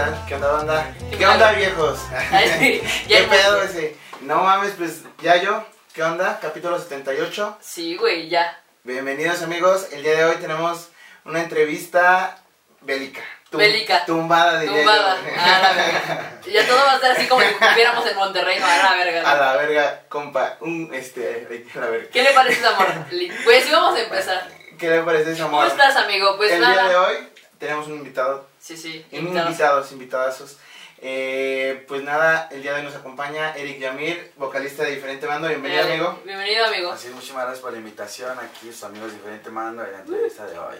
tal? ¿Qué onda, banda? ¿Qué onda, viejos? Ay, ya ¿Qué pedo ese? No mames, pues ya yo. ¿Qué onda? Capítulo 78. Sí, güey, ya. Bienvenidos, amigos. El día de hoy tenemos una entrevista bélica. Tum- Bélica. Tumbada, diría Tumbada. yo. A la verga. Ya todo va a estar así como si viviéramos en Monterrey, no, a la verga. A la verga, compa. Un, este, a la verga. ¿Qué le parece amor? Pues sí, vamos a empezar. ¿Qué le parece ese ¿Cómo amor? estás, amigo? Pues El día de hoy tenemos un invitado Sí, sí. Un invitados. invitados, invitadazos. Eh, pues nada, el día de hoy nos acompaña Eric Yamir, vocalista de Diferente Bando. Bienvenido, amigo. Bienvenido, amigo. Así es, muchísimas gracias por la invitación aquí, sus amigos de Diferente Mando, en la entrevista de hoy.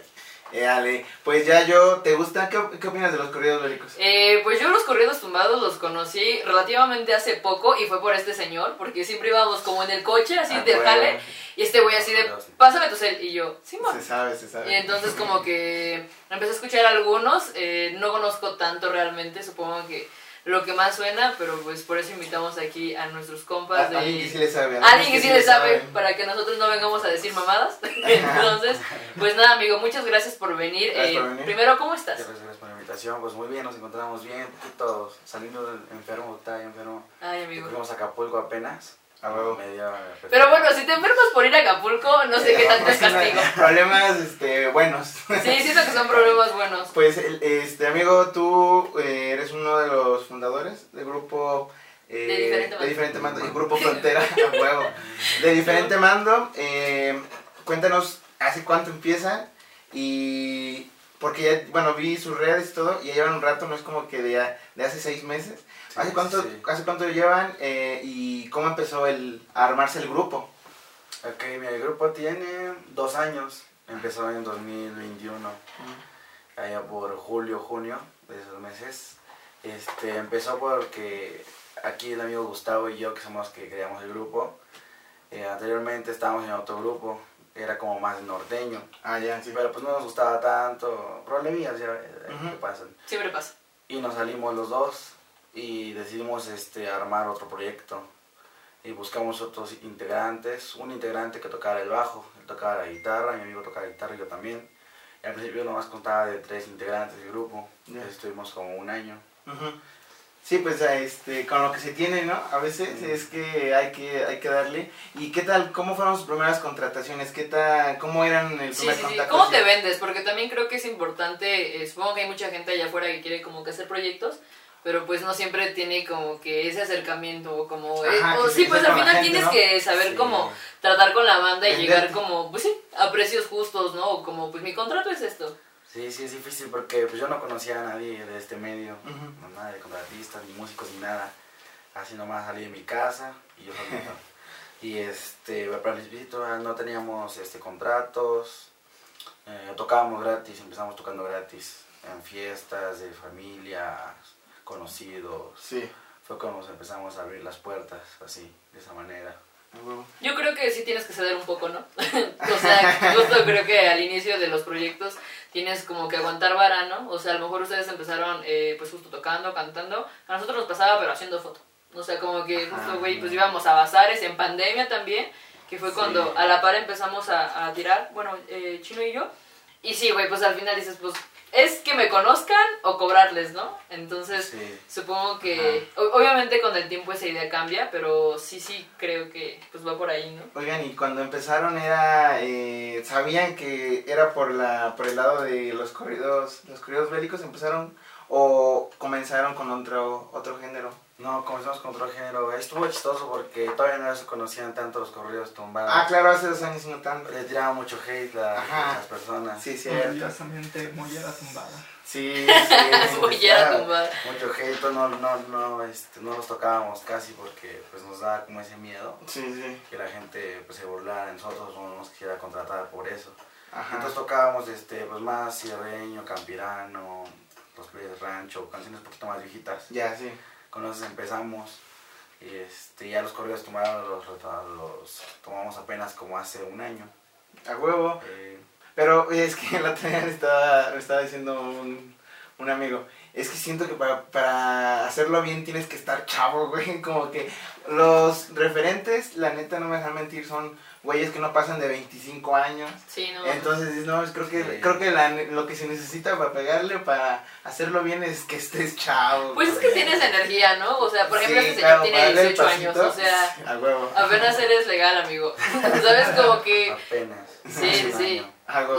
Eh, Ale, pues ya yo, ¿te gusta? ¿Qué, qué opinas de los corridos bélicos? Eh, pues yo los corridos tumbados los conocí relativamente hace poco y fue por este señor, porque siempre íbamos como en el coche, así Ah, de bueno. jale, y este güey así de, pásame tu cel, y yo, sí, ma. Se sabe, se Y sabe. entonces como que empecé a escuchar algunos, eh, no conozco tanto realmente, supongo que lo que más suena, pero pues por eso invitamos aquí a nuestros compas de... Alguien que sí le sabe. Alguien que sí le sabe, para que nosotros no vengamos a decir mamadas. Entonces, pues nada, amigo, muchas gracias por venir. Gracias Eh, por venir. Primero, ¿cómo estás? Muchas gracias por la invitación, pues muy bien, nos encontramos bien, poquito saliendo del enfermo, estaba enfermo. Ay, amigo. Fuimos a Acapulco apenas. A huevo. Medio, Pero bueno, si te enfermas por ir a Acapulco, no sé qué tanto es castigo. Problemas este, buenos. Sí, siento que son problemas buenos. Pues, el- este amigo, tú eh, eres uno de los fundadores del grupo eh, De Diferente Mando. Diferente Mando, el grupo Frontera, a huevo. De Diferente Mando, eh, cuéntanos hace cuánto empiezan y porque ya, bueno, vi sus redes y todo y ya llevan un rato, no es como que de, de hace seis meses. Sí, ¿Hace cuánto, sí. ¿Hace cuánto llevan eh, y cómo empezó el, a armarse el grupo? Ok, mi grupo tiene dos años, empezó en 2021, allá por julio, junio de esos meses. Este, empezó porque aquí el amigo Gustavo y yo, que somos que creamos el grupo, eh, anteriormente estábamos en otro grupo, era como más norteño, Ah, ya, sí, pero pues no nos gustaba tanto, problemillas ya que pasan. Siempre pasa. Y nos salimos los dos y decidimos este, armar otro proyecto. Y buscamos otros integrantes, un integrante que tocara el bajo, él tocaba la guitarra, mi amigo tocaba la guitarra y yo también. Y al principio nomás contaba de tres integrantes del grupo, Ya. estuvimos como un año. Ujú. Sí, pues este, con lo que se tiene, ¿no? A veces es que hay que hay que darle. ¿Y qué tal? ¿Cómo fueron sus primeras contrataciones? ¿Qué tal? ¿Cómo eran el primer sí, sí. contacto? ¿Cómo así? te vendes? Porque también creo que es importante, eh, supongo que hay mucha gente allá afuera que quiere como que hacer proyectos, pero pues no siempre tiene como que ese acercamiento o como... eh, Ajá, o sí, pues al final gente, tienes ¿no? que saber Sí. cómo tratar con la banda y Venderte. llegar como, pues sí, a precios justos, ¿no? O como, pues mi contrato es esto. Sí, sí, es difícil porque pues, yo no conocía a nadie de este medio, Ujú. no, nada de contratistas, ni músicos, ni nada. Así nomás salí de mi casa y yo solito. y este, para el principio no teníamos este, contratos, eh, tocábamos gratis, empezamos tocando gratis en fiestas de familia, conocidos. Sí, Fue como nos empezamos a abrir las puertas, así, de esa manera. Yo creo que sí tienes que ceder un poco, ¿no? o sea, justo creo que al inicio de los proyectos tienes como que aguantar vara, ¿no? O sea, a lo mejor ustedes empezaron eh, pues justo tocando, cantando. A nosotros nos pasaba, pero haciendo foto. O sea, como que justo, güey, pues íbamos a bazares en pandemia también, que fue Sí. cuando a la par empezamos a, a tirar, bueno, eh, Chino y yo. Y sí, güey, pues al final dices, pues, es que me conozcan o cobrarles, ¿no? Entonces, Sí. Supongo que, o- obviamente con el tiempo esa idea cambia, pero sí, sí, creo que pues va por ahí, ¿no? Oigan, y cuando empezaron era, eh, ¿sabían que era por la por el lado de los corridos, los corridos bélicos empezaron o comenzaron con otro otro género? No, comenzamos con otro género. Estuvo chistoso porque todavía no se conocían tanto los corridos tumbados. Ah, claro, hace dos años y no tanto. Le tiraba mucho hate a las personas. Sí, cierto. Orgullosamente mollera tumbada. Sí, sí. Mollera tumbada. Mucho hate, pues, no, no, no, este, no los tocábamos casi porque pues, nos daba como ese miedo Sí, sí. que la gente pues, se burlara de nosotros o no nos quisiera contratar por eso. Ajá. Entonces tocábamos este, pues, más sierreño, campirano, los players rancho, canciones un poquito más viejitas. Ya, sí. Con esos empezamos. Y este, ya los corridos tumbados los, los tomamos apenas como hace un año. A huevo. Eh, Pero es que otro día me estaba, me estaba diciendo un, un amigo, es que siento que para, para hacerlo bien tienes que estar chavo, güey. Como que los referentes, la neta no me dejan mentir, son güeyes que no pasan de 25 años. Sí, no. Entonces, no, creo que, Sí. creo que la- lo que se necesita para pegarle, para hacerlo bien, es que estés chavo. Pues es que tienes energía, ¿no? O sea, por ejemplo, Sí, este señor claro, tiene para darle el 18 años, o sea, A huevo. apenas eres legal, amigo. ¿Sabes? Como que... Apenas. Sí, sí.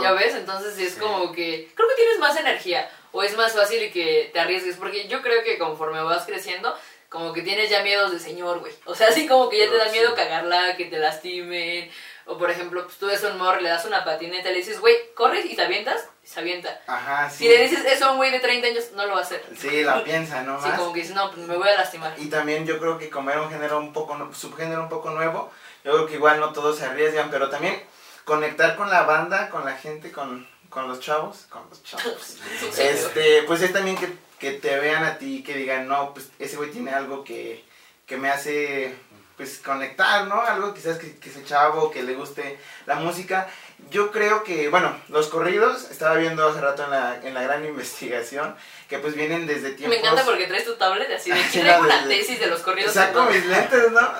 Ya ves, entonces es Sí. como que creo que tienes más energía o es más fácil que te arriesgues porque yo creo que conforme vas creciendo como que tienes ya miedos de señor, güey. O sea, así como que ya te da Sí. miedo cagarla, que te lastimen o por ejemplo, pues tú ves a un morro, le das una patineta le dices, "Güey, corres y te avientas." Y se avienta. Ajá, sí. Si le dices eso a un güey de 30 años, no lo va a hacer. Sí, la piensa, ¿no? Sí, Más. como que dices, "No, pues me voy a lastimar." Y también yo creo que como era un género un poco, subgénero un poco nuevo, yo creo que igual no todos se arriesgan, pero también conectar con la banda, con la gente, con, con los chavos, con los chavos. Este, pues es también que, que te vean a ti, que digan, no, pues ese güey tiene algo que, que me hace, pues conectar, ¿no? Algo quizás que, que ese chavo, que le guste la música. Yo creo que, bueno, los corridos, estaba viendo hace rato en la, en la gran investigación, que pues vienen desde tiempos... Me encanta porque traes tu tablet así de aquí traigo una tesis de los corridos. Saco mis lentes, ¿no?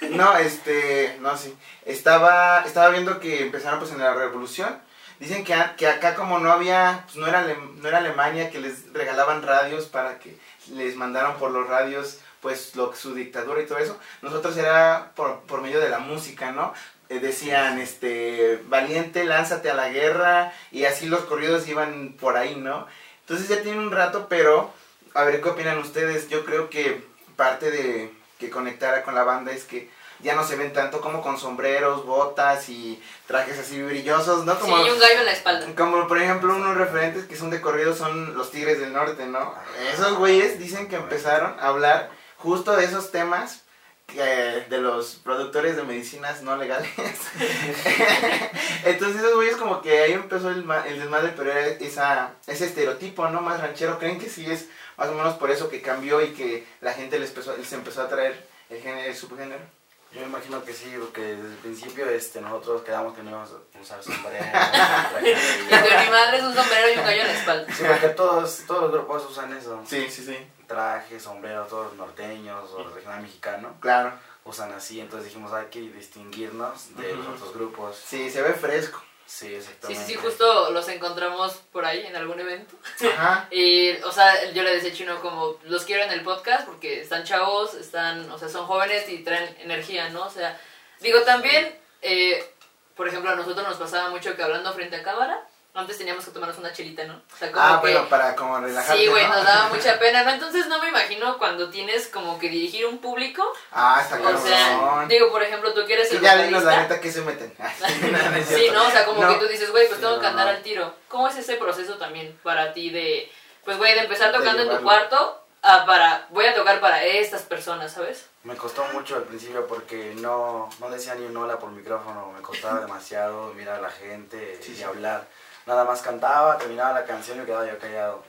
No, este, no, sí. Estaba, estaba viendo que empezaron pues en la revolución. Dicen que, a- que acá como no había, pues no era, no era Alemania que les regalaban radios para que les mandaran por los radios pues lo, su dictadura y todo eso. Nosotros era por, por medio de la música, ¿no? Eh, decían, este, valiente, lánzate a la guerra y así los corridos iban por ahí, ¿no? Entonces ya tiene un rato, pero a ver qué opinan ustedes. Yo creo que parte de que conectara con la banda es que ya no se ven tanto como con sombreros, botas y trajes así brillosos, ¿no? Sí, Como, y un gallo en la espalda. como por ejemplo unos referentes que son de corrido son los Tigres del Norte, ¿no? Esos güeyes dicen que empezaron a hablar justo de esos temas que, de los productores de medicinas no legales. Entonces esos güeyes como que ahí empezó el, el desmadre, pero era esa, ese estereotipo, ¿no? Más ranchero. ¿Creen que sí es más o menos por eso que cambió y que la gente les empezó, les empezó a traer el, género, el subgénero? Yo me imagino que sí, porque desde el principio este, nosotros quedamos que no íbamos a usar sombrero. Y de- que mi madre es un sombrero y un gallo en la espalda. Sí, porque todos, todos los grupos usan eso. Sí, sí, sí. Traje, sombrero, todos los norteños o regional mexicano Claro. usan así. Entonces dijimos, hay que distinguirnos de los Ujú. otros grupos. Sí, se ve fresco. Sí, exactamente. sí, sí, justo los encontramos por ahí en algún evento. Ajá. Y, o sea, yo le decía a Chino como, los quiero en el podcast porque están chavos, están, o sea, son jóvenes y traen energía, ¿no? O sea, digo, también, eh, por ejemplo, a nosotros nos pasaba mucho que hablando frente a cámara, antes teníamos que tomarnos una chelita, ¿no? O sea, como Ah, que... bueno, para como relajarte, Sí, güey, ¿no? nos daba mucha pena, ¿no? Entonces no me imagino cuando tienes como que dirigir un público. Ah, está O cabrón. sea, digo, por ejemplo, tú quieres el ya dinos la neta que se meten. No, Sí. ¿no? O sea, como No. que tú dices, güey, pues Sí, tengo que andar no. al tiro. ¿Cómo es ese proceso también para ti de, pues, güey, de empezar De tocando en tu cuarto a para, voy a tocar para estas personas, ¿sabes? Me costó mucho al principio porque no, no decía ni un hola por micrófono, me costaba demasiado mirar a la gente Sí, y sí. hablar. Nada más cantaba, terminaba la canción y quedaba yo callado.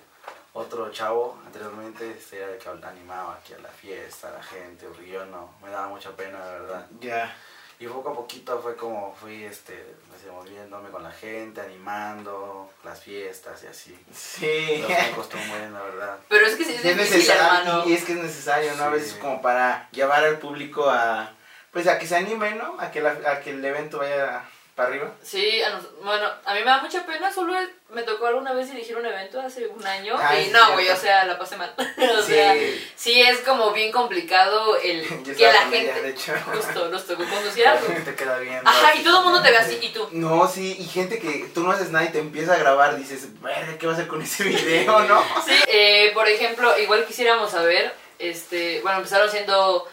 Otro chavo anteriormente este, era el que animaba aquí a la fiesta, a la gente, porque yo no, me daba mucha pena, la verdad. Ya. Y poco a poquito fue como fui este, moviéndome con la gente, animando las fiestas y así. Sí. Pero me costó muy bien, la verdad. Pero es que sí es es difícil, necesario, hermano. y es que es necesario, ¿no? A veces como para llevar al público a, pues a que se anime, ¿no? A que, la- a que el evento vaya para arriba. Sí, a nos- bueno, a mí me da mucha pena, solo me tocó alguna vez dirigir un evento hace un año Ah, y no, güey, o sea, la pasé mal. o Sí. sea, sí es como bien complicado el que la ella, gente, de hecho. justo, nos tocó conducir algo. Te queda viendo. Ajá, y todo el mundo te ve así, y tú. No, sí, y gente que tú no haces nada y te empieza a grabar, dices, verga, ¿qué va a hacer con ese video, no? Sí, eh, por ejemplo, igual quisiéramos saber, este, bueno, empezaron siendo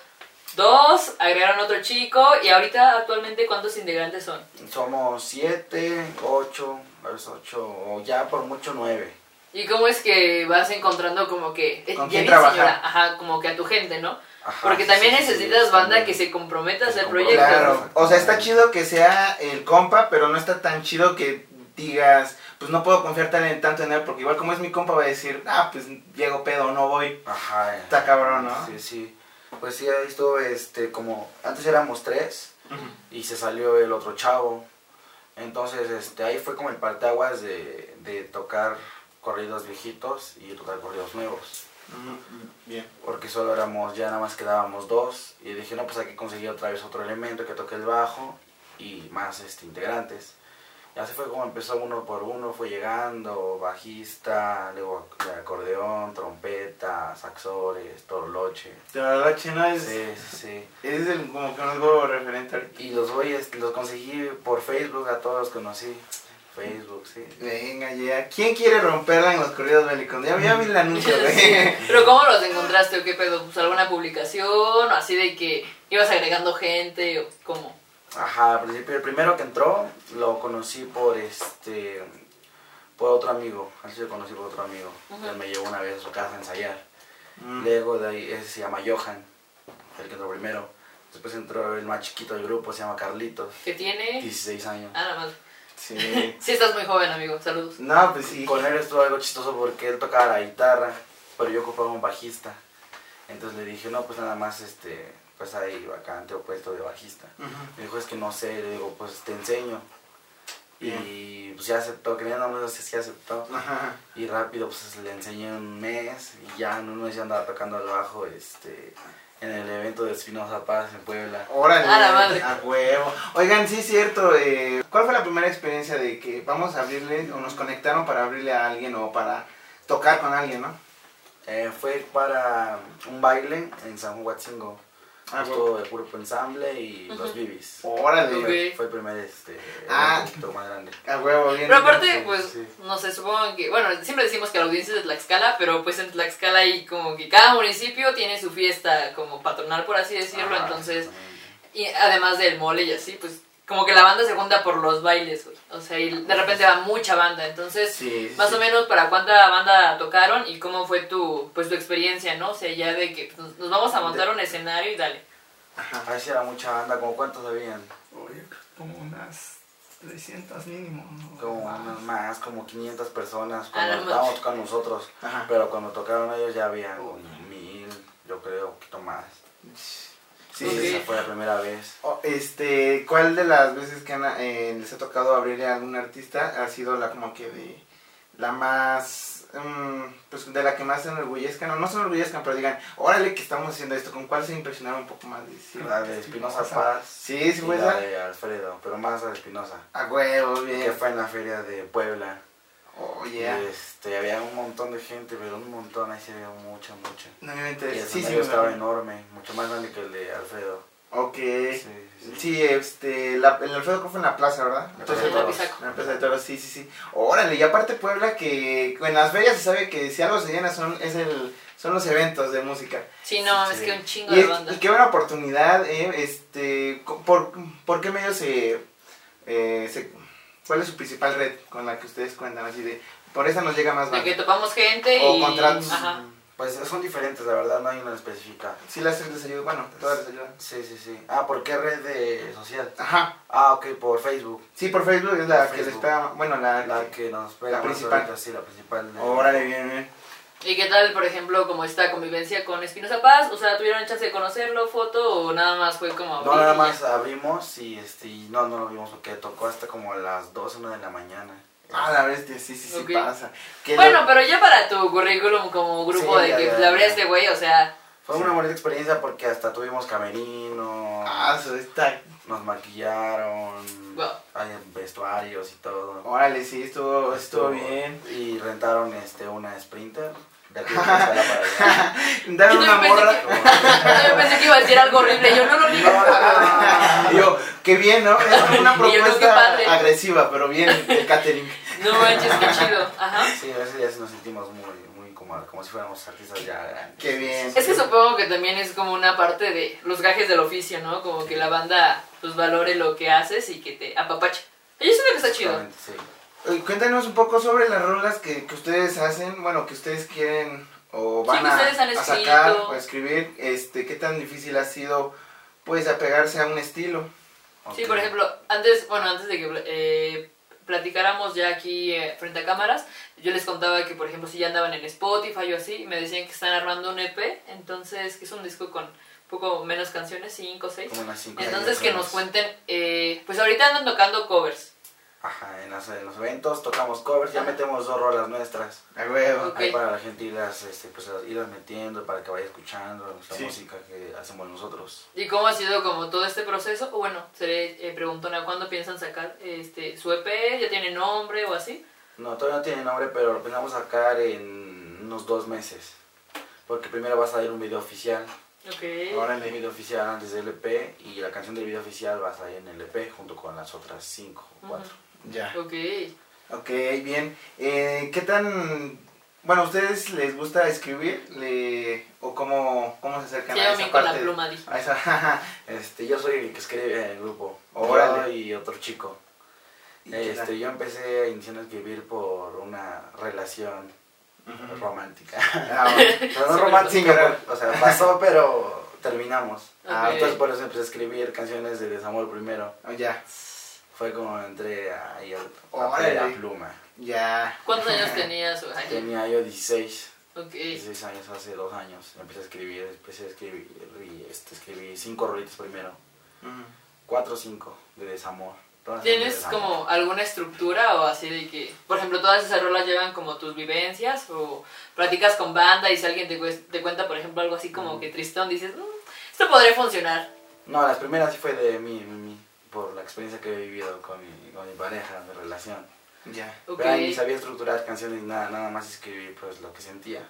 dos, agregaron otro chico y ahorita actualmente cuántos integrantes son. Somos siete, ocho, a veces ocho, o ya por mucho nueve. ¿Y cómo es que vas encontrando como que eh, ¿Con quién señora, ajá, como que a tu gente, ¿no? Ajá, Porque también sí, necesitas sí, banda que se comprometa a hacer Se proyectos. Claro, o sea, está chido que sea el compa, pero no está tan chido que digas, pues no puedo confiar tan en, tanto en él, porque igual como es mi compa va a decir, ah, pues llego pedo, no voy. Ajá. eh. Está cabrón, ¿no? Sí, sí. Pues sí, ahí estuvo, este, como, antes éramos tres y se salió el otro chavo. Entonces, este, ahí fue como el parteaguas de, de tocar corridos viejitos y tocar corridos nuevos. Mm, Bien. Porque solo éramos, ya nada más quedábamos dos. Y dije, no, pues hay que conseguir otra vez otro elemento que toque el bajo y más este, integrantes. Y así fue como empezó uno por uno, fue llegando, bajista, luego de acordeón, trompeta, saxores, torloche. De verdad, Chino, es, Sí, sí, es el, como que un algo referente ahorita. Y los güeyes los conseguí por Facebook, a todos los conocí. Facebook, sí. Venga, ya. ¿Quién quiere romperla en los corridos bélicos? Ya, ya vi el anuncio, Sí. güey. Pero ¿cómo los encontraste o qué pedo? ¿Pues alguna publicación o así de que ibas agregando gente o cómo? Ajá, al principio, el primero que entró lo conocí por este. por otro amigo. Así lo conocí por otro amigo. Él me llevó una vez a su casa a ensayar. Mm. Luego de ahí, ese se llama Johan, el que entró primero. Después entró el más chiquito del grupo, se llama Carlitos, ¿Qué tiene? 16 años. Ah, nada más. Sí. Sí, estás muy joven, amigo. Saludos. No, pues sí. Con él estuvo algo chistoso porque él tocaba la guitarra, pero yo ocupaba un bajista. Entonces le dije, no, pues nada más, este, pues ahí vacante o puesto de bajista. Me dijo, es que no sé, le digo, pues te enseño. Y pues ya aceptó, que no no sé si aceptó. Ajá. Y rápido pues le enseñé un mes y ya en un mes ya andaba tocando el bajo este, en el evento de Espinosa Paz en Puebla. Órale. A la madre. A huevo. Oigan, sí es cierto. eh, ¿Cuál fue la primera experiencia de que vamos a abrirle o nos conectaron para abrirle a alguien o para tocar con alguien, no? Eh, fue para un baile en San Juan Huatzingo. Ah, Estuvo el grupo ensamble y los Ujú. bibis. Órale. Fue el primer este, Ah. un poquito más grande. A huevo, bien. Pero aparte, pues, sí. no sé, supongo que, bueno, siempre decimos que la audiencia es de Tlaxcala, pero pues en Tlaxcala hay como que cada municipio tiene su fiesta como patronal, por así decirlo, entonces, y además del mole y así, pues, como que la banda se junta por los bailes, güey. O sea, y de repente va mucha banda, entonces, Sí, más sí. o menos para cuánta banda tocaron y cómo fue tu, pues, tu experiencia, ¿no? O sea, ya de que pues, nos vamos a montar un escenario y dale. Ajá. Ahí sí era mucha banda, como cuántos habían? Oye, como unas 300 mínimo. ¿no? Como Más. unas más, como 500 personas cuando estábamos tocando nosotros. Ajá. Pero cuando tocaron ellos ya había como mil, yo creo, un poquito más. Sí. Esa fue la primera vez. Este, ¿cuál de las veces que han, eh, les ha tocado abrirle a algún artista ha sido la como que de la más, mm, pues de la que más se enorgullezcan, o no se enorgullezcan, pero digan, órale que estamos haciendo esto, ¿con cuál se impresionaron un poco más? De decir, La de Espinosa. Paz. Sí, sí fue la esa. de Alfredo, pero más la de Espinosa. A huevo, Que bien. fue en la feria de Puebla. Oh, Y yeah. este, había un montón de gente, pero un montón, ahí se veía mucha, mucha. No me Y el interesa. Sí, sí, escenario me- estaba enorme, mucho más grande que el de Alfredo. Ok. Sí, Sí, sí, sí. este, la, el Alfredo creo fue en la plaza, ¿verdad? La Entonces, Plaza de Toros. En la plaza de toros, sí, sí, sí. Órale, y aparte Puebla que en las ferias se sabe que si algo se llena son, es el, son los eventos de música. Sí, no, Sí. es que un chingo Y, de banda. y qué buena oportunidad, eh, este, por, ¿por qué medio se, eh, se, cuál es su principal red con la que ustedes cuentan? Así de, por esa nos llega más De que banda. topamos gente O y... contratos. Ajá. Pues son diferentes, la verdad, no hay una específica. Sí las les ayuda, bueno, todas les ayudan. Sí, sí, sí. Ah, ¿por qué red de social? Ajá, Ah, ok, por Facebook. sí, por Facebook es la Por que les Facebook. pega, bueno, la, La que nos pega La más principal. ahorita, sí, la principal. Órale, bien, bien. ¿Y qué tal, por ejemplo, como esta convivencia con Espinosa Paz? O sea, ¿tuvieron chance de conocerlo, foto o nada más fue como... No, nada más abrimos y este, y no, no lo vimos porque tocó hasta como a las 12, 1 de la mañana. Ah, la bestia, sí, sí, sí pasa. Que lo- Bueno, pero ya para tu currículum como grupo Sí, de ya, que ya, pues, le abrí a ya. este güey, o sea... Fue una bonita experiencia porque hasta tuvimos camerino, Ah, eso está. nos maquillaron, Wow. hay vestuarios y todo. Órale, sí, estuvo, estuvo bien. Y rentaron este, una Sprinter Dar Yo una morra. que- yo pensé que iba a decir algo horrible, yo no lo. Y yo, qué bien, ¿no? Es una yo, propuesta agresiva, pero bien, el catering. No manches, qué chido. Ajá. Sí, a veces ya nos sentimos muy, muy como, como si fuéramos artistas ya grandes. Qué bien. Es que supongo que también es como una parte de los gajes del oficio, ¿no? Como que la banda pues valore lo que haces y que te apapache. Y eso es lo que está chido. Sí. Eh, Cuéntanos un poco sobre las rolas que, que ustedes hacen, bueno, que ustedes quieren o van que a, a sacar o a escribir. Este, ¿Qué tan difícil ha sido, pues, apegarse a un estilo? Sí, por ejemplo, antes, bueno, antes de que eh, platicáramos ya aquí eh, frente a cámaras, yo les contaba que, por ejemplo, si ya andaban en Spotify o así, me decían que están armando un EP, entonces, que es un disco con un poco menos canciones, 5 o 6. Como unas cinco Entonces, que nos cuenten, eh, pues ahorita andan tocando covers. Ajá, en, las- en los eventos tocamos covers, ya metemos dos rolas nuestras. A huevo. Ok. Ahí para la gente irlas, este, pues, irlas metiendo, para que vaya escuchando la Sí. música que hacemos nosotros. ¿Y cómo ha sido como todo este proceso? O bueno, seré eh, preguntona, ¿cuándo piensan sacar este su EP? ¿Ya tiene nombre o así? No, todavía no tiene nombre, pero lo pensamos sacar en unos dos meses. Porque primero va a salir un video oficial, Ok. un Órale. video oficial antes del EP y la canción del video oficial va a salir en el EP junto con las otras cinco o cuatro. Ya. Ok. Ok, bien. Eh, ¿Qué tan... Bueno, ¿a ustedes les gusta escribir? Le... ¿O cómo, cómo se acercan Se a esa bien con la parte? pluma, dije. A esa... Este, yo soy el que escribe en el grupo, Órale. yo y otro chico. ¿Y? Este, yo empecé iniciando a escribir por una relación romántica. Ah, bueno. Pero no Sí, romántica, o sea, pasó pero terminamos. Ah, Ok. Entonces por eso empecé a escribir canciones de desamor primero. Oh, ya, Fue como entré ahí al papel, la pluma. ya. ¿Cuántos años tenías? Tenía yo 16, Ok. 16 años, hace dos años. Empecé a escribir, empecé a escribir y este, escribí cinco rolitas primero. Ujú. Cuatro o cinco de desamor. De ¿Tienes como alguna estructura o así de que, por ejemplo, todas esas rolas llevan como tus vivencias o platicas con banda y si alguien te, te cuenta, por ejemplo, algo así como que tristón, dices, "Mm, esto podría funcionar. No, las primeras sí fue de mí, mí, mí, por la experiencia que he vivido con mi, con mi pareja, mi relación. Ya. Ok. Pero ahí ni sabía estructurar canciones ni nada, nada más escribir pues lo que sentía.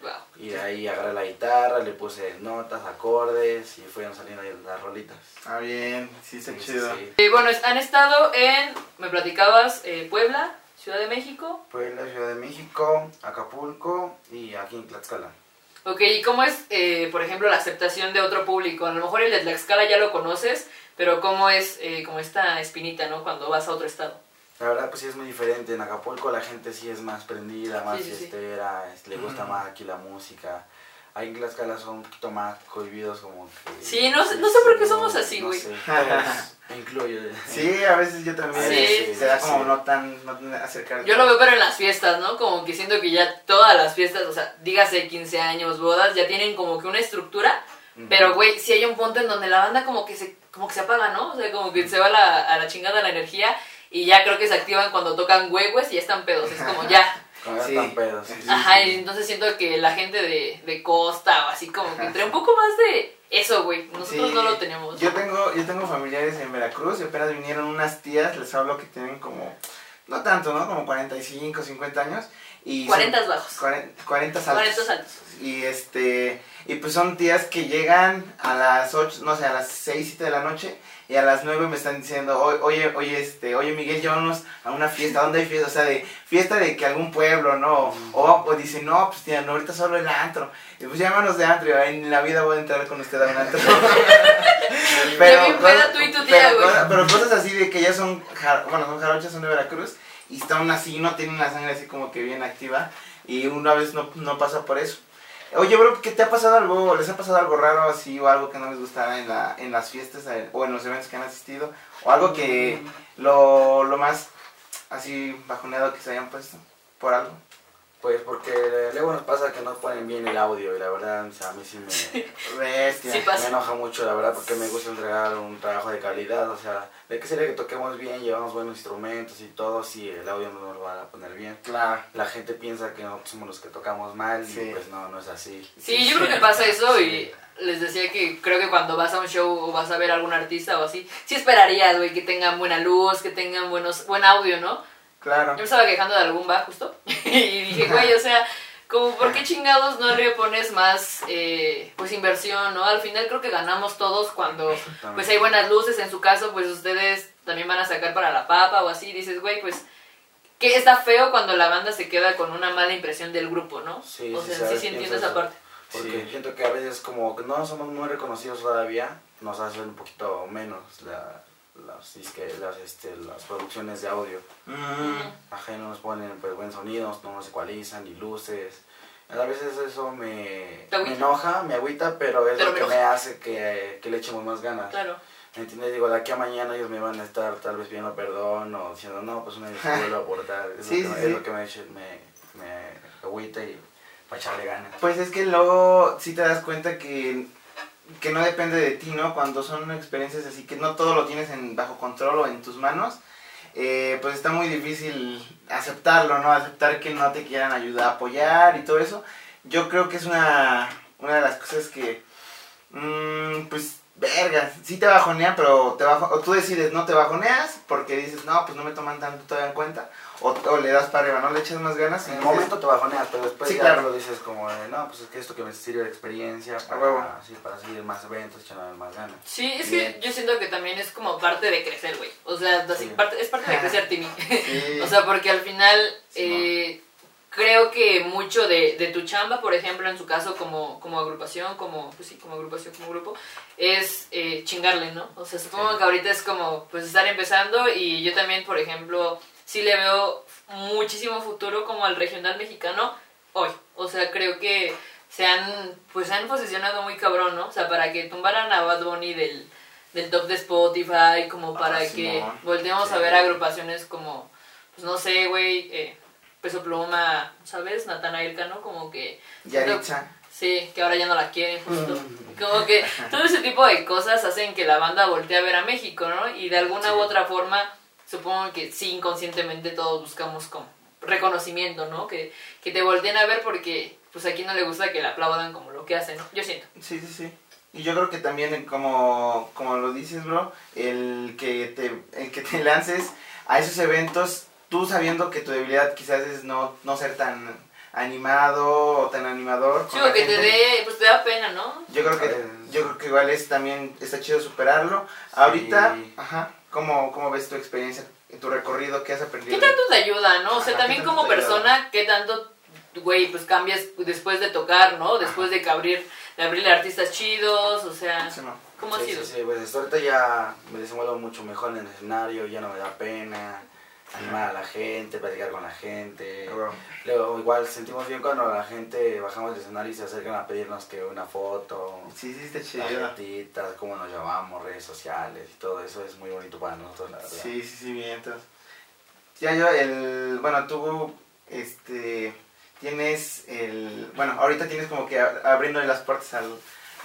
Wow. Y de ahí agarré la guitarra, le puse notas, acordes y fueron saliendo ahí las rolitas. Ah, bien. Sí, está Sí, chido. sí. Eh, bueno, han estado en, me platicabas, eh, Puebla, Ciudad de México. Puebla, Ciudad de México, Acapulco y aquí en Tlaxcala. Ok, ¿y cómo es, eh, por ejemplo, la aceptación de otro público? A lo mejor el de Tlaxcala ya lo conoces, pero ¿cómo es eh, como esta espinita, ¿no? Cuando vas a otro estado. La verdad pues sí es muy diferente, en Acapulco la gente sí es más prendida, más Sí, sí, sí. fiestera, es- le gusta más aquí la música. Ahí en Tlaxcala son un poquito más cohibidos como que... Sí, no sé- no sé por qué somos así, no güey. sé, todos, me incluyo. Sí, a veces yo también. Sí, se da sí, como sí. no tan, no tan acercar. Yo lo veo pero en las fiestas, ¿no? Como que siento que ya todas las fiestas, o sea, dígase 15 años, bodas, ya tienen como que una estructura, Ujú. pero güey, sí hay un punto en donde la banda como que se, como que se apaga, ¿no? O sea, como que se va a la, a la chingada la energía y ya creo que se activan cuando tocan huevos y ya están pedos, es como ya. Como ya Sí. están pedos. sí, sí, Ajá, sí. y entonces siento que la gente de, de costa o así como que entre un poco más de eso, güey. Nosotros Sí. no lo tenemos. Yo tengo, yo tengo familiares en Veracruz y apenas vinieron unas tías, les hablo que tienen como, no tanto, ¿no? Como 45, 50 años. Y son 40 bajos. 40, 40 altos. 40 altos. Y este, y pues son tías que llegan a las 8, no sé, a las 6, 7 de la noche y a las 9 me están diciendo, "O- oye, oye, este, oye Miguel, llévanos a una fiesta, ¿dónde hay fiesta? O sea, de fiesta de que algún pueblo, ¿no? O, o dicen, no, pues tía, no, ahorita solo el antro. Y pues llámanos de antro, y en la vida voy a entrar con usted a un antro. Bien peda tú y tu tía, pero, güey. pero cosas así de que ya son, bueno, son jarochas, son de Veracruz, y están así, no tienen la sangre así como que bien activa, y una vez no, no pasa por eso. Oye, bro, ¿qué te ha pasado algo, les ha pasado algo raro así, o algo que no les gustaba en, la, en las fiestas, eh, o en los eventos que han asistido, o algo que lo, lo más así bajoneado que se hayan puesto, por algo? Pues porque luego nos pasa que no ponen bien el audio y la verdad o sea, a mí sí me. Sí, me enoja mucho, la verdad, porque me gusta entregar un trabajo de calidad. O sea, de qué sería que toquemos bien, llevamos buenos instrumentos y todo, si el audio no nos lo van a poner bien. Claro. La gente piensa que nosotros somos los que tocamos mal Sí. y pues no, no es así. Sí, yo creo que pasa eso Sí. y les decía que creo que cuando vas a un show o vas a ver a algún artista o así, sí esperarías, güey, que tengan buena luz, que tengan buenos, buen audio, ¿no? Claro. Yo me estaba quejando de algún bar justo y dije, güey, o sea, como por qué chingados no le pones más, eh, pues, inversión, ¿no? Al final creo que ganamos todos cuando, pues, hay buenas luces. En su caso, pues, ustedes también van a sacar para la papa o así. Dices, güey, pues, que está feo cuando la banda se queda con una mala impresión del grupo, ¿no? Sí, o sí, sea, sí, sabes, sí entiendo esa parte. Porque Sí. siento que a veces como que no somos muy reconocidos todavía, nos hacen un poquito menos la, las, disque- las, este, las producciones de audio. Mm, Ajá, nos ponen pues, buen sonido, no nos ecualizan ni luces. A veces eso me, ¿Te me enoja, me agüita, pero es Pero lo que me hace que, que le echemos más ganas. Claro. ¿Me entiendes? Digo, de aquí a mañana ellos me van a estar tal vez pidiendo perdón o diciendo, no, pues una vez vuelvo a aportar. Es, Sí, lo, que, sí, me- es sí. lo que me, me, me agüita y para echarle ganas. Pues es que luego sí te das cuenta que, que no depende de ti, ¿no? Cuando son experiencias así que no todo lo tienes en bajo control o en tus manos, eh, pues está muy difícil aceptarlo, ¿no? Aceptar que no te quieran ayudar, apoyar y todo eso. Yo creo que es una, una de las cosas que, mm, pues, verga, sí te bajonea, pero te bajo, o tú decides, no te bajoneas porque dices, no, pues no me toman tanto todavía en cuenta, o, o le das para arriba, no le echas más ganas. y En el dices, momento te bajoneas, pero después Sí, ya claro. lo dices como de, no, pues es que esto que me sirve de experiencia huevo. para, sí, para seguir más eventos, echarle más ganas. Sí, es Bien. que yo siento que también es como parte de crecer, güey. O sea, así, Sí. parte, es parte de crecer, Timmy. Sí. o sea, porque al final Sí, eh, creo que mucho de, de tu chamba, por ejemplo, en su caso como, como agrupación, como, pues sí, como agrupación, como grupo, es eh, chingarle, ¿no? O sea, supongo Sí. que ahorita es como, pues, estar empezando y yo también, por ejemplo, sí le veo muchísimo futuro como al regional mexicano hoy. O sea, creo que se han, pues, se han posicionado muy cabrón, ¿no? O sea, para que tumbaran a Bad Bunny del, del top de Spotify, como para Ah, que Simón. volteemos a ver agrupaciones como, pues, no sé, güey, eh, Peso Pluma, ¿sabes? Natanael Cano, como que... Yaritza. Sí, que ahora ya no la quieren, justo. Mm. Como que todo ese tipo de cosas hacen que la banda voltee a ver a México, ¿no? Y de alguna Sí. u otra forma, supongo que sí, inconscientemente todos buscamos como reconocimiento, ¿no? Que, que te volteen a ver porque, pues aquí no le gusta que le aplaudan como lo que hacen, ¿no? Yo siento. Sí, sí, sí. Y yo creo que también, eh, como, como lo dices, bro, el que, te, el que te lances a esos eventos, tú sabiendo que tu debilidad quizás es no, no ser tan animado o tan animador. Sí, con la o que te dé, pues te da pena, ¿no? Yo creo que, yo creo que igual es también, está chido superarlo. Ahorita, Sí. ajá, ¿cómo, ¿cómo ves tu experiencia, tu recorrido, qué has aprendido? ¿Qué tanto te ayuda, no? O sea, Ajá, también ¿qué tanto como te ayuda? persona, ¿qué tanto, güey, pues cambias después de tocar, ¿no? Después de que abrir, de abrirle artistas chidos, o sea, Sí, no. ¿cómo ha sí, sido? Sí, sí, pues ahorita ya me desenvuelvo mucho mejor en el escenario, ya no me da pena animar a la gente, platicar con la gente. Ah. Luego, igual sentimos bien cuando la gente bajamos del escenario y se acercan a pedirnos que una foto, Sí, sí, está chido. cómo nos llamamos, redes sociales y todo eso es muy bonito para nosotros, la verdad. Sí, sí, sí, entonces. Ya yo, el, bueno, tú, este, tienes el, bueno, ahorita tienes como que a- abriéndole las puertas al,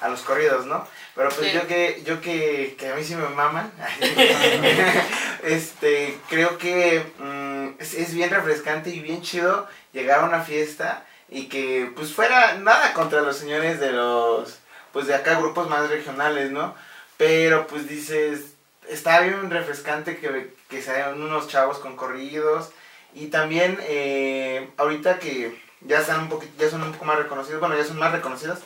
a los corridos, ¿no? Pero pues Sí. yo que, yo que, que a mí sí me maman, este, creo que mm, es, es bien refrescante y bien chido llegar a una fiesta y que pues fuera nada contra los señores de los, pues de acá grupos más regionales, ¿no? Pero pues dices, está bien refrescante que, que sean unos chavos con corridos y también eh, ahorita que ya están un poquito, ya son un poco más reconocidos, bueno ya son más reconocidos,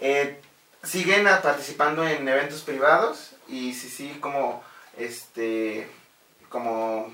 eh, siguen a- participando en eventos privados y sí sí como este como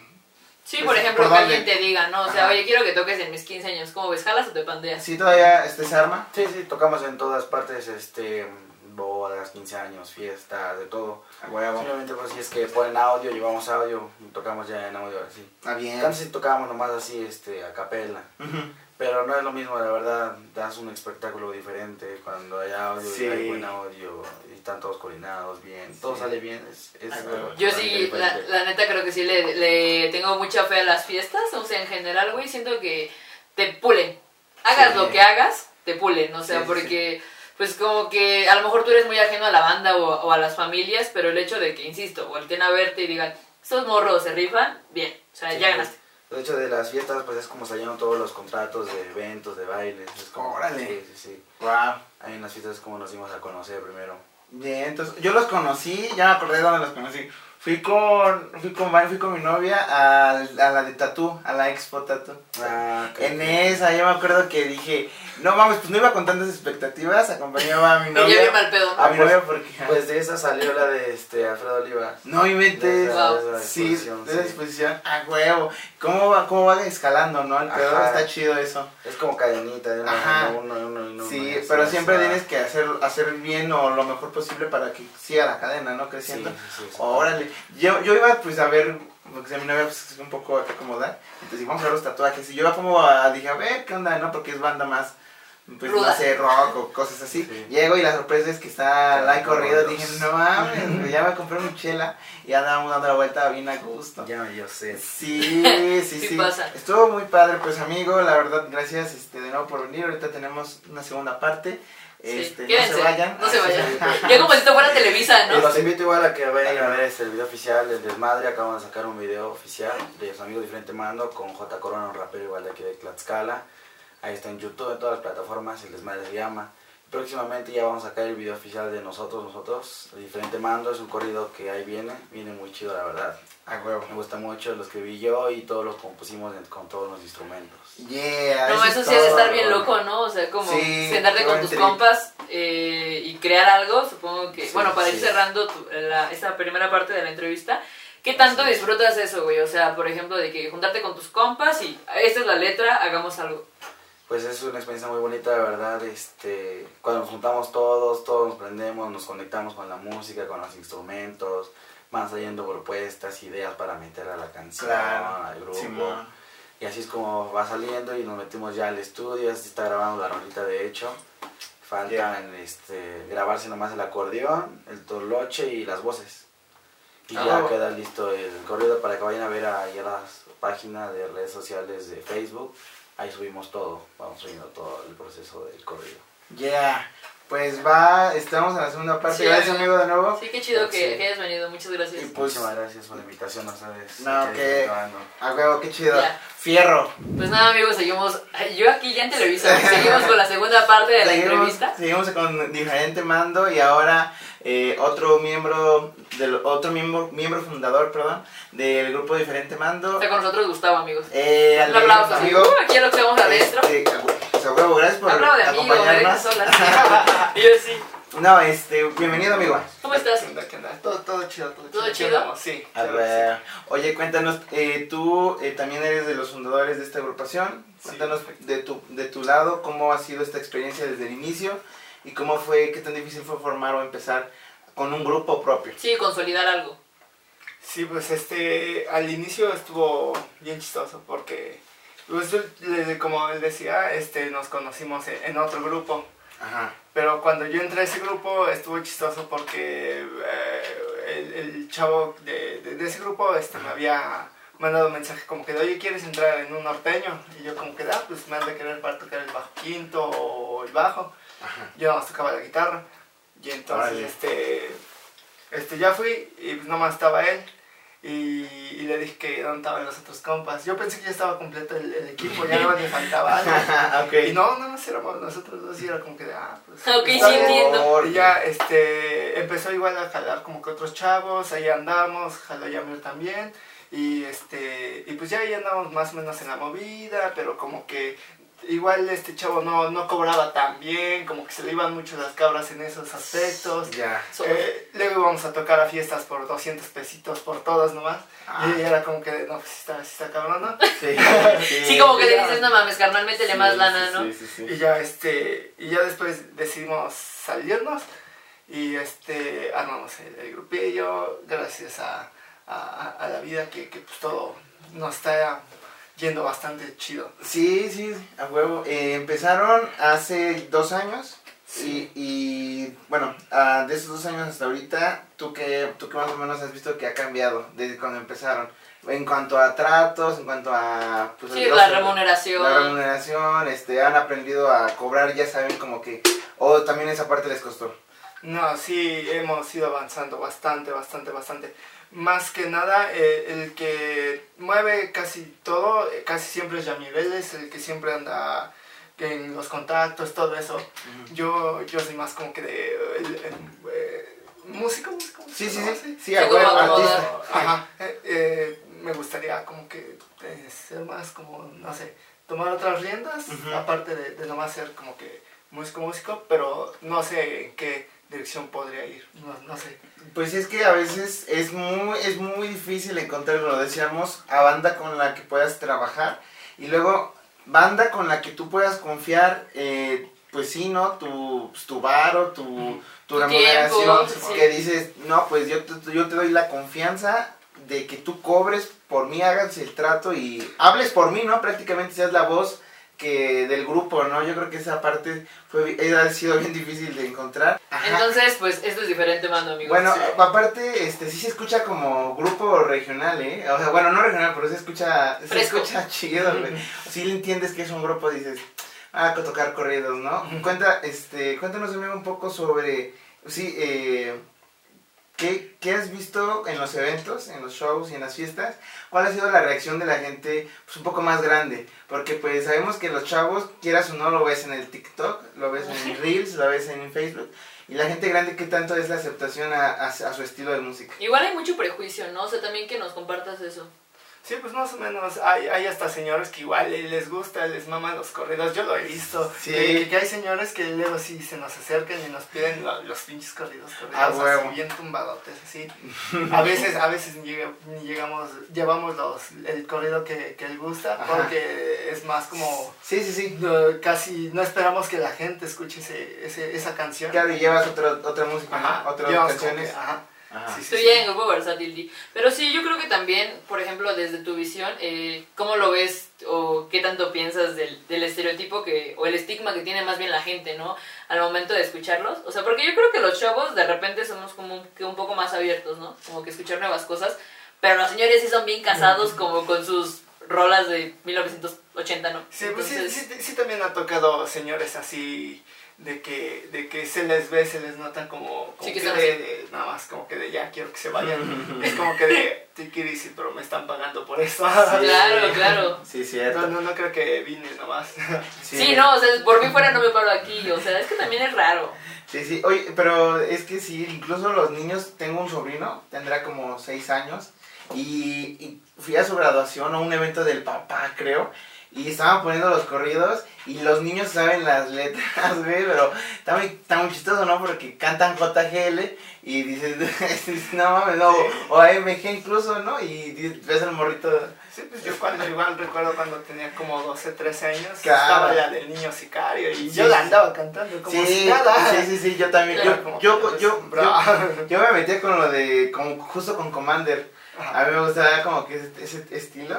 Sí, Pues, por ejemplo, ¿por que alguien te diga, ¿no? O sea, Ajá. oye, quiero que toques en mis 15 años. ¿Cómo ves? ¿Jalas o te pandeas? sí todavía este se arma Sí, sí, tocamos en todas partes, este, bodas, 15 años, fiestas, de todo. a huevo Simplemente pues si es que ponen audio, llevamos audio, y tocamos ya en audio así. está bien Antes tocábamos nomás así, este, a capela. Ujú. Pero no es lo mismo, la verdad, das un espectáculo diferente cuando hay audio Sí. y hay buen audio y están todos coordinados bien, todo Sí. sale bien. Es, es. Yo sí, la, neta creo que sí le, le tengo mucha fe a las fiestas. O sea, en general, güey, siento que te pulen. Hagas Sí. lo que hagas, te pulen. O sea, Sí, sí, porque, pues como que a lo mejor tú eres muy ajeno a la banda o, o a las familias, pero el hecho de que, insisto, volteen a verte y digan, estos morros se rifan, bien. O sea, Sí. ya ganaste. De hecho, de las fiestas, pues es como salieron todos los contratos de eventos, de bailes. Es como, Órale. Sí, sí, sí. wow Ahí en las fiestas es como nos dimos a conocer primero. Bien, entonces yo los conocí, ya me acordé de dónde los conocí. Fui con, fui con, fui con mi novia a, a la de Tatú, a la Expo Tatú. Ah, ok. En esa, yo me acuerdo que dije, no mames, pues no iba con tantas expectativas, acompañaba a mi novia. mal pedo. ¿no? A mi novia porque... Pues de esa salió la de este Alfredo Oliva. no inventes. De esa- Wow. de esa Sí, exposición, de esa sí. exposición, a huevo. ¿Cómo va, cómo va escalando, no? El pedo Ajá. está chido eso. Es como cadenita, de uno, Ajá. uno, uno, uno, uno, Sí, uno, pero siempre tienes que hacer, hacer bien o lo mejor posible para que siga la cadena, ¿no? Creciendo. Sí, sí. Órale. Yo, yo iba pues a ver, porque mi novia pues, es un poco acomodar. Entonces vamos a ver los tatuajes. Y yo iba como a, dije, a ver qué onda, ¿no? Porque es banda más, pues no sé, rock o cosas así. Sí. Llego y la sorpresa es que está la corrido. Dije, no mames, ya me compré mi chela y andábamos dando la vuelta bien a gusto. Ya yo sé. Sí, sí, Sí sí. pasa. Estuvo muy padre, pues amigo, la verdad, gracias este, de nuevo por venir. Ahorita tenemos una segunda parte Sí, Este, no quédense, se vayan. no se vayan. sí, sí. Ya como si esto fuera Televisa, Y ¿no? los invito igual a que vayan a ver este, el video oficial del Desmadre. Acabamos de sacar un video oficial de su amigo Diferente Mando con J. Corona, un rapero igual de aquí de Tlaxcala. Ahí está en YouTube, en todas las plataformas, el Desmadre se llama. Próximamente ya vamos a sacar el video oficial de nosotros, nosotros, el Diferente Mando. Es un corrido que ahí viene, viene muy chido la verdad. A huevo. Me gusta mucho, lo escribí yo y todos lo compusimos en- con todos los instrumentos. Yeah, No, es eso sí es estar bien loco, ¿no? O sea, como Sí, sentarte con tus compas eh, y crear algo, supongo que... Sí, bueno, para ir sí. cerrando tu- la, esta primera parte de la entrevista, ¿qué tanto es. disfrutas eso, güey? O sea, por ejemplo, de que juntarte con tus compas y esta es la letra, hagamos algo. Pues es una experiencia muy bonita, de verdad. Este, cuando nos juntamos todos, todos nos prendemos, nos conectamos con la música, con los instrumentos, van saliendo propuestas, ideas para meter a la canción, Claro. al grupo. Simón. y así es como va saliendo y nos metimos ya al estudio, así está grabando la rolita de hecho. Faltan este, grabarse nomás el acordeón, el toloche y las voces. Y Ah, ya queda listo el corrido para que vayan a ver ahí a las páginas de redes sociales de Facebook. Ahí subimos todo, vamos subiendo todo el proceso del corrido. Yeah. Pues va, estamos en la segunda parte. Sí, Gracias, amigo. de nuevo. Sí, qué chido que, Sí. que hayas venido, muchas gracias. Y pues- Muchísimas gracias por la invitación a ustedes. No, que-. A huevo, qué chido. Ya. Fierro. Pues nada, amigos, seguimos... Yo aquí ya en Televisa, seguimos con la segunda parte de la entrevista. seguimos con diferente mando y ahora eh, otro miembro del otro miembro miembro fundador, perdón, del grupo diferente mando. Está con nosotros Gustavo, amigos. Eh, Un aplauso, amigo. Aquí lo que vamos adentro. Este, pues, a huevo, gracias por amigo, me acompañarnos. y yo sí. No, este, bienvenido, amigo. ¿Cómo estás? ¿Qué onda, qué onda? Todo, todo chido, todo, ¿Todo chido. chido? Sí. A claro que ver, oye, cuéntanos, eh, tú eh, también eres de los fundadores de esta agrupación. Sí, Cuéntanos perfecto. de tu, de tu lado cómo ha sido esta experiencia desde el inicio y cómo fue, qué tan difícil fue formar o empezar con un grupo propio. Sí, consolidar algo. Sí, pues este, al inicio estuvo bien chistoso porque, como él decía, este, nos conocimos en, otro grupo. Ajá. Pero cuando yo entré a ese grupo estuvo chistoso porque eh, el, el chavo de, de- de ese grupo este, me había mandado un mensaje como que, oye, ¿quieres entrar en un norteño? Y yo como que, ah, pues me han de querer para tocar el bajo quinto o el bajo. Ajá. Yo nomás tocaba la guitarra. Y entonces, este, este, ya fui y pues nomás estaba él. Y, y le dije que dónde estaban los otros compas. Yo pensé que ya estaba completo el, el equipo, ya no me faltaba algo. Y no, no, más éramos nosotros dos y era como que de, ah, pues. Ok, sí entiendo. Y ya, este, empezó igual a jalar como que otros chavos, ahí andamos, jaló Yamir también. Y este, y pues ya ahí andamos más o menos en la movida, pero como que igual este chavo no, no cobraba tan bien, como que se le iban mucho las cabras en esos aspectos. Ya. Eh, luego íbamos a tocar a fiestas por 200 pesitos por todos nomás. Ah. Y era como que, no, pues está, está cabrón, ¿no? Sí, Sí, como que le dices, no mames, carnal, métele más Sí, lana, sí, ¿no? Sí, sí, sí. Y ya este, y ya después decidimos salirnos y este armamos el, el grupillo, gracias a, a- a la vida que, que, pues todo nos está yendo bastante chido. Sí, sí, a huevo. Eh, empezaron hace dos años. Y, y, bueno, ah, de esos dos años hasta ahorita, ¿tú qué, ¿tú qué más o menos has visto que ha cambiado desde cuando empezaron? En cuanto a tratos, en cuanto a... Pues, Sí, la remuneración. La remuneración, este, han aprendido a cobrar, ya saben como que... O también esa parte les costó. No, sí, hemos ido avanzando bastante, bastante, bastante. Más que nada, eh, el que mueve casi todo, eh, casi siempre es Yamir, él es el que siempre anda en los contactos, todo eso. Yo, yo soy más como que de... el- el, eh, músico, músico, Sí, sí, ¿no? sí, sí, Sí, acomodar. artista. Ajá, eh, eh, me gustaría como que eh, ser más como, no sé, tomar otras riendas, aparte de, de nomás ser como que músico, músico, pero no sé en qué dirección podría ir, no, no sé. Pues es que a veces es muy, es muy difícil encontrar, lo decíamos, a banda con la que puedas trabajar y luego banda con la que tú puedas confiar, eh, pues sí, ¿no? Tu, pues, tu varo, tu, tu Tu remuneración, sí. que dices, no, pues yo te, yo te doy la confianza de que tú cobres por mí, hagas el trato y hables por mí, ¿no? Prácticamente seas la voz que del grupo, ¿no? Yo creo que esa parte fue, ha sido bien difícil de encontrar. Ajá. Entonces, pues, esto es diferente, mando, amigos. Bueno, Sí. aparte, este, sí se escucha como grupo regional, ¿eh? O sea, bueno, no regional, pero se escucha, se escucha chido, güey. Si le entiendes que es un grupo, dices, a tocar corridos, ¿no? Cuenta, este, cuéntanos amigo un poco sobre, sí, eh, ¿qué, ¿qué has visto en los eventos, en los shows y en las fiestas? ¿Cuál ha sido la reacción de la gente pues, un poco más grande? Porque pues sabemos que los chavos, quieras o no, lo ves en el TikTok, lo ves en Reels, lo ves en Facebook. Y la gente grande, ¿qué tanto es la aceptación a, a- a su estilo de música? Igual hay mucho prejuicio, ¿no? O sea, también que nos compartas eso. Sí, pues más o menos. Hay, hay hasta señores que igual les gusta, les maman los corridos. Yo lo he visto. Sí. Que, que hay señores que luego sí se nos acercan y nos piden lo- los pinches corridos, corridos Ah, así, huevo. bien tumbadotes, así. A veces, a veces llegamos, llevamos los, el corrido que, que él gusta Ajá. porque es más como... Sí, sí, sí. no, casi no esperamos que la gente escuche ese, ese, esa canción. Claro, y llevas otra, otra música, Ajá. Otras llevamos como canciones. que, ajá. Ajá. Sí, sí, Estoy sí. ya en grupo versátil, Di. Pero sí, yo creo que también, por ejemplo, desde tu visión, eh, ¿cómo lo ves o qué tanto piensas del, del estereotipo que, o el estigma que tiene más bien la gente, ¿no? Al momento de escucharlos. O sea, porque yo creo que los chavos de repente somos como un, que un poco más abiertos, ¿no? Como que escuchar nuevas cosas. Pero los señores sí son bien casados como con sus rolas de 1980, ¿no? Sí, pues sí, sí, sí también ha tocado señores así de que, de que se les ve, se les nota como, como Sí, que de, nada más como que de ya quiero que se vayan. es como que de te quiero decir, pero me están pagando por eso. Claro, claro. Sí, cierto. No, no, no creo que vine nomás. Sí. no, o sea, por mí fuera no me paro aquí, o sea, es que también es raro. Sí, sí. Oye, pero es que sí, incluso los niños, tengo un sobrino, tendrá como seis años, y, y fui a su graduación o un evento del papá, creo, y estaban poniendo los corridos, y los niños saben las letras, güey, pero está muy, está muy chistoso, ¿no? Porque cantan JGL, y dices, no mames, no, Sí. o AMG incluso, ¿no? Y ves al morrito, Sí, pues yo cuando igual recuerdo cuando tenía como 12, 13 años, Claro. estaba la del niño sicario y Sí, yo la andaba cantando como sí, si nada. sí, sí, sí, yo también, Claro, yo, yo, yo, bravo. yo, yo me metí con lo de, como justo con Commander. A mí me gustaba como que ese, ese estilo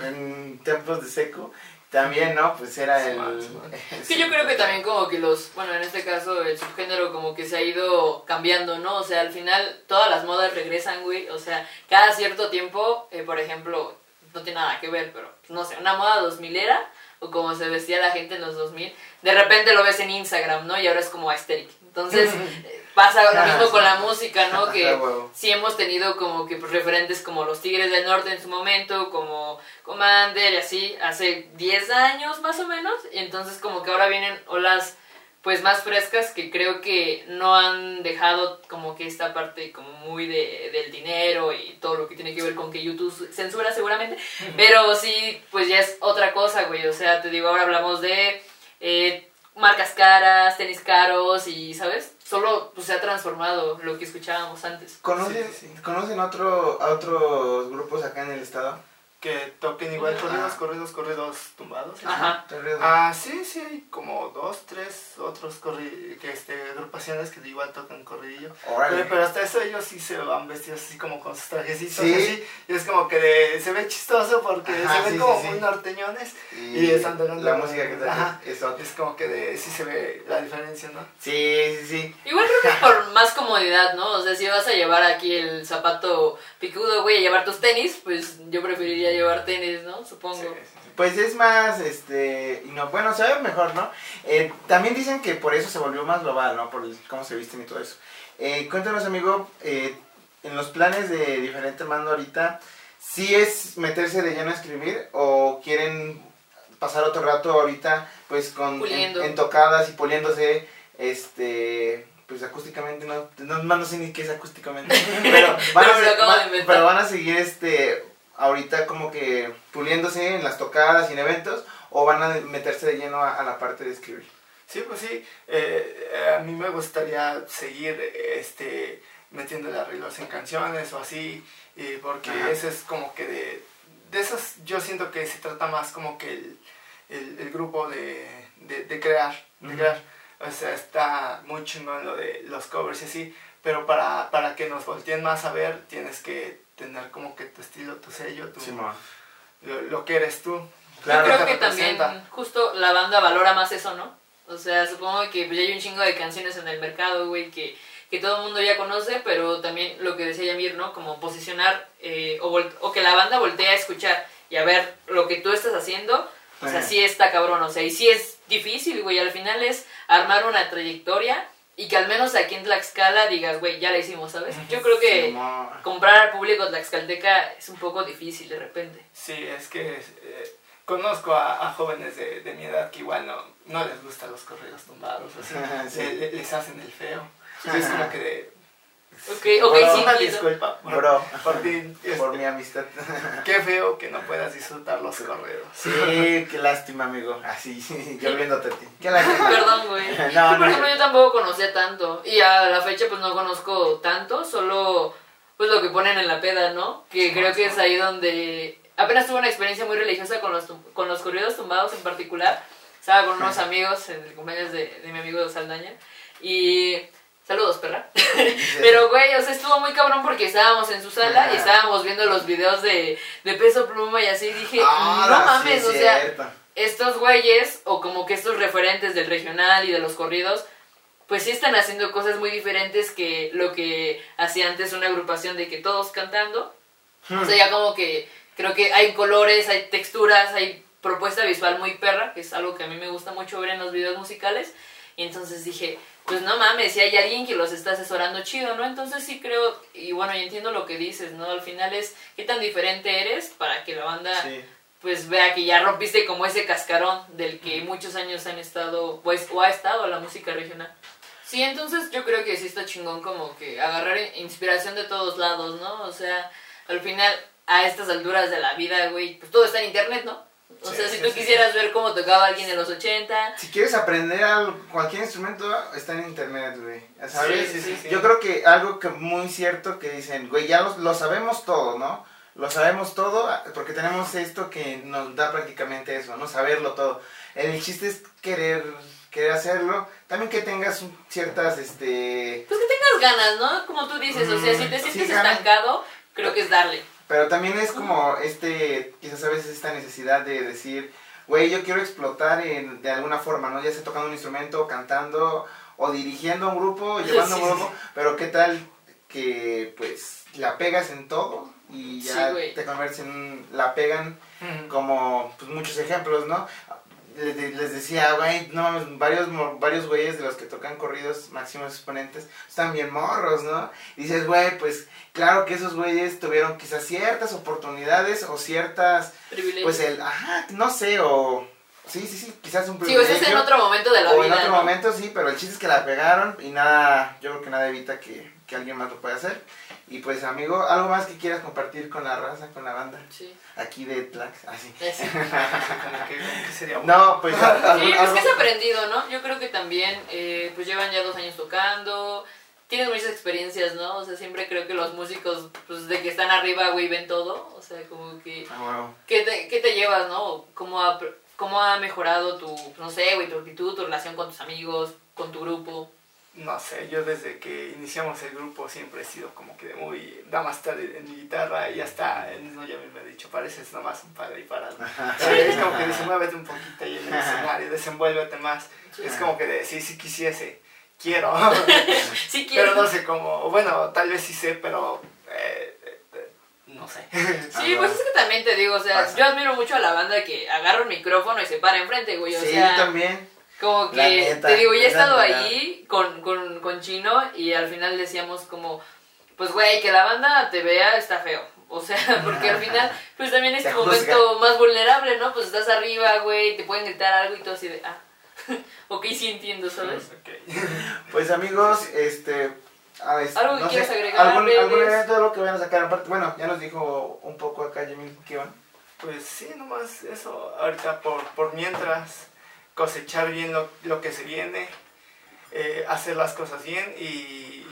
en Templos de Seco. También, ¿no? Pues era Sí, el... man, sí, man. Es que yo creo que también como que los, bueno, en este caso el subgénero como que se ha ido cambiando, ¿no? O sea, al final todas las modas regresan, güey. O sea, cada cierto tiempo, eh, por ejemplo, no tiene nada que ver, pero no sé, una moda 2000 era, o como se vestía la gente en los 2000, de repente lo ves en Instagram, ¿no? Y ahora es como aesthetic. Entonces, pasa lo Ah, mismo sí. con la música, ¿no? Que Ajá, huevo. sí hemos tenido como que pues, referentes como los Tigres del Norte en su momento, como Commander y así, hace 10 años más o menos, y entonces como que ahora vienen olas pues más frescas que creo que no han dejado como que esta parte como muy de, del dinero y todo lo que tiene que ver con que YouTube censura seguramente, pero sí pues ya es otra cosa, güey, o sea, te digo, ahora hablamos de eh, marcas caras, tenis caros y, ¿sabes? Solo pues, se ha transformado lo que escuchábamos antes. ¿Conocen, Sí, sí, sí. ¿Conocen otro, a otros grupos acá en el estado? Que toquen igual corridos, corridos, corridos tumbados. Ajá. Ah, sí, sí, hay como dos, tres otros corri que, este, agrupaciones que igual tocan corridillo. Pero, pero hasta eso ellos sí se van vestidos así como con sus trajecitos Sí. así. Y es como que de- se ve chistoso porque Ajá, se ven sí, como sí, sí. muy norteñones. Y, Y están tocando la música que Ajá. es otra. Es como que de, sí se ve la diferencia, ¿no? Sí, sí, sí. Igual creo que es por más comodidad, ¿no? O sea, si vas a llevar aquí el zapato picudo, güey, a llevar tus tenis, pues yo preferiría llevar tenis, ¿no? Supongo. Sí. Pues es más, este, no, bueno, se ve mejor, ¿no? Eh, también dicen que por eso se volvió más global, ¿no? Por el- cómo se visten y todo eso. Eh, cuéntanos, amigo, eh, en los planes de diferente mando ahorita, ¿sí es meterse de lleno a escribir o quieren pasar otro rato ahorita, pues, con en, tocadas y poliéndose, este, pues acústicamente, no, no, no sé ni qué es acústicamente, pero van, a, van- pero van a seguir, este, ahorita como que puliéndose en las tocadas y en eventos o van a meterse de lleno a, a la parte de escribir. Sí, pues sí, eh, eh, a mí me gustaría seguir eh, este, metiéndole arreglos en canciones o así, y porque Ajá. eso es como que de, de esas, yo siento que se trata más como que el, el, el grupo de, de, de crear, de crear, o sea, está muy chingón lo de los covers y así, pero para, para que nos volteen más a ver, tienes que tener como que tu estilo, tu sello, tu, lo, lo que eres tú. Claro, Yo creo que también justo la banda valora más eso, ¿no? O sea, supongo que ya hay un chingo de canciones en el mercado, güey, que, que todo el mundo ya conoce, pero también lo que decía Yamir, ¿no? Como posicionar eh, o, vol- o que la banda voltee a escuchar y a ver lo que tú estás haciendo, o sea, sí está cabrón, o sea, y sí es difícil, güey. Al final es armar una trayectoria y que al menos aquí en Tlaxcala digas, güey, ya la hicimos, ¿sabes? Yo creo que Simón. comprar al público tlaxcalteca es un poco difícil de repente. Sí, es que eh, conozco a, a jóvenes de, de mi edad que igual no, no les gustan los corridos tumbados, así, Sí. le- le- les hacen el feo. Es como que de, Ok, ok, Bueno, sí, una entiendo. disculpa Bro. por ti, este, Por mi amistad. qué feo que no puedas disfrutar los corridos. Sí, qué lástima, amigo. Así, yo viéndote a ti. Qué lástima. Perdón, güey. No, Sí, no. por ejemplo, yo tampoco conocía tanto. Y a la fecha, pues no conozco tanto. Solo, pues lo que ponen en la peda, ¿no? Que creo que es ahí donde. Apenas tuve una experiencia muy religiosa con los, con los corridos tumbados en particular. Estaba con unos amigos en el cumpleaños de, de mi amigo Saldaña. Y. Saludos, perra. Pero, güey, o sea, estuvo muy cabrón porque estábamos en su sala y estábamos viendo los videos de, de peso pluma y así. Dije, Ah, no sí, mames, o sea, estos güeyes, o como que estos referentes del regional y de los corridos, pues sí están haciendo cosas muy diferentes que lo que hacía antes una agrupación de que todos cantando. O sea, ya como que creo que hay colores, hay texturas, hay propuesta visual muy perra, que es algo que a mí me gusta mucho ver en los videos musicales. Y entonces dije, pues no mames, si hay alguien que los está asesorando chido, ¿no? Entonces sí creo, y bueno, y entiendo lo que dices, ¿no? Al final es qué tan diferente eres para que la banda Sí. pues vea que ya rompiste como ese cascarón del que muchos años han estado, pues, o ha estado la música regional. Sí, entonces yo creo que sí está chingón como que agarrar inspiración de todos lados, ¿no? O sea, al final, a estas alturas de la vida, güey, pues todo está en internet, ¿no? O Sí, sea, si sí, tú sí, quisieras ver cómo tocaba alguien en los 80, Si quieres aprender al- cualquier instrumento, está en internet, güey. ¿Sabes? Sí, sí, sí, sí. Yo creo que algo que muy cierto que dicen, güey, ya lo, lo sabemos todo, ¿no? Lo sabemos todo porque tenemos esto que nos da prácticamente eso, ¿no? Saberlo todo. El chiste es querer, querer hacerlo. También que tengas un- ciertas, este... pues que tengas ganas, ¿no? Como tú dices, o sea, si te Mm, sí, sientes estancado, creo que es darle. Pero también es como este, quizás a veces esta necesidad de decir, güey, yo quiero explotar en- de alguna forma, ¿no? Ya sea tocando un instrumento, cantando, o dirigiendo un grupo, llevando Sí, un sí, grupo, pero qué tal que pues la pegas en todo y ya te conviertes en la pegan como pues, muchos ejemplos, ¿no? Les, les decía, güey, no mames, varios, varios güeyes de los que tocan corridos, máximos exponentes, están bien morros, ¿no? Y dices, güey, pues claro que esos güeyes tuvieron quizás ciertas oportunidades o ciertas, Privilegio. pues el, ajá, no sé, o, sí, sí, sí, quizás un sí, pues privilegio. es en otro momento de la o vida. en otro ¿no? momento sí, pero el chiste es que la pegaron y nada, yo creo que nada evita que, que alguien más lo pueda hacer. Y pues amigo, algo más que quieras compartir con la raza, con la banda, Sí. aquí de Tlax, así. Eso. Como que, como que sería bueno. No, pues Sí, pues algo- que has aprendido, ¿no? Yo creo que también, eh, pues llevan ya dos años tocando, tienes muchas experiencias, ¿no? O sea, siempre creo que los músicos, pues de que están arriba, güey, ven todo, o sea, como que, Ah, huevo. ¿qué te, qué te llevas, no? ¿Cómo ha, ¿Cómo ha mejorado tu, no sé, güey, tu actitud, tu relación con tus amigos, con tu grupo? No sé, yo desde que iniciamos el grupo siempre he sido como que de muy damastar en mi guitarra y hasta el mismo ya me ha dicho, pareces nomás un padre y parado. es como que dice, muévete un poquito ahí en el escenario, desenvuélvete más. Es como que de, sí, sí quisiese, quiero, Sí quiero. pero no sé cómo, bueno, tal vez sí sé, pero eh, no sé. Sí, pues es que también te digo, o sea, Pasa. yo admiro mucho a la banda que agarra un micrófono y se para enfrente, güey, o Sí, sea... yo también. Como que, neta, te digo, ya he estado ahí con, con, con Chino y al final decíamos como, pues güey, que la banda te vea está feo. O sea, porque al final, pues también es tu momento más vulnerable, ¿no? Pues estás arriba, güey, te pueden gritar algo y todo así de, ah, ok, sí entiendo, ¿sabes? Ok. Pues amigos, este... a ver, ¿Algo que no quieras sé, agregar, ¿Algún, algún evento de lo que vayan a sacar aparte? Bueno, ya nos dijo un poco acá Yemil que van. Pues sí, nomás eso, ahorita por, por mientras cosechar bien lo, lo que se viene, eh, hacer las cosas bien y,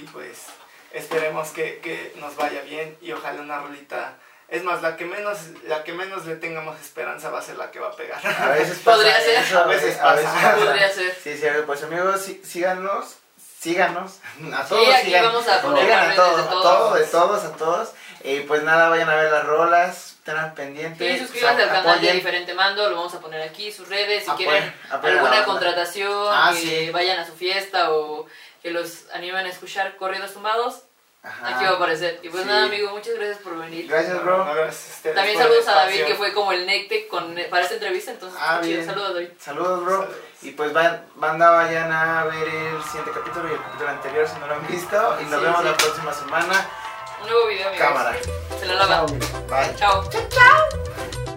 y pues esperemos que, que nos vaya bien y ojalá una rolita. Es más, la que menos la que menos le tengamos esperanza va a ser la que va a pegar. A veces pasa Podría ser. a veces, a veces pasa. pasa. Podría ser. Sí, sí, pues amigos, sí- síganos, síganos, a todos Sí, aquí sigan, vamos a poner sigan a todos, de a todos. de todos, a todos. Y pues nada, vayan a ver las rolas, estén pendientes. Sí, suscríbanse al canal de. Diferente Mando, lo vamos a poner aquí, sus redes, si Apoyen, quieren apoyen a alguna contratación, Ah, que sí. vayan a su fiesta o que los animen a escuchar corridos tumbados, Ajá. Aquí va a aparecer. Y pues Sí. nada, amigo, muchas gracias por venir. Gracias, bro. No, gracias a ustedes También saludos a David, que fue como el necte con, para esta entrevista. Entonces, Ah, chido. bien. saludos, David. Saludos, bro. Saludos. Y pues van, banda, vayan a ver el siguiente capítulo y el capítulo anterior si no lo han visto. Y nos Sí, vemos sí. la próxima semana. Un nuevo video, amigos. Cámara. Se la lava. Bye. Chao. Chao, chao.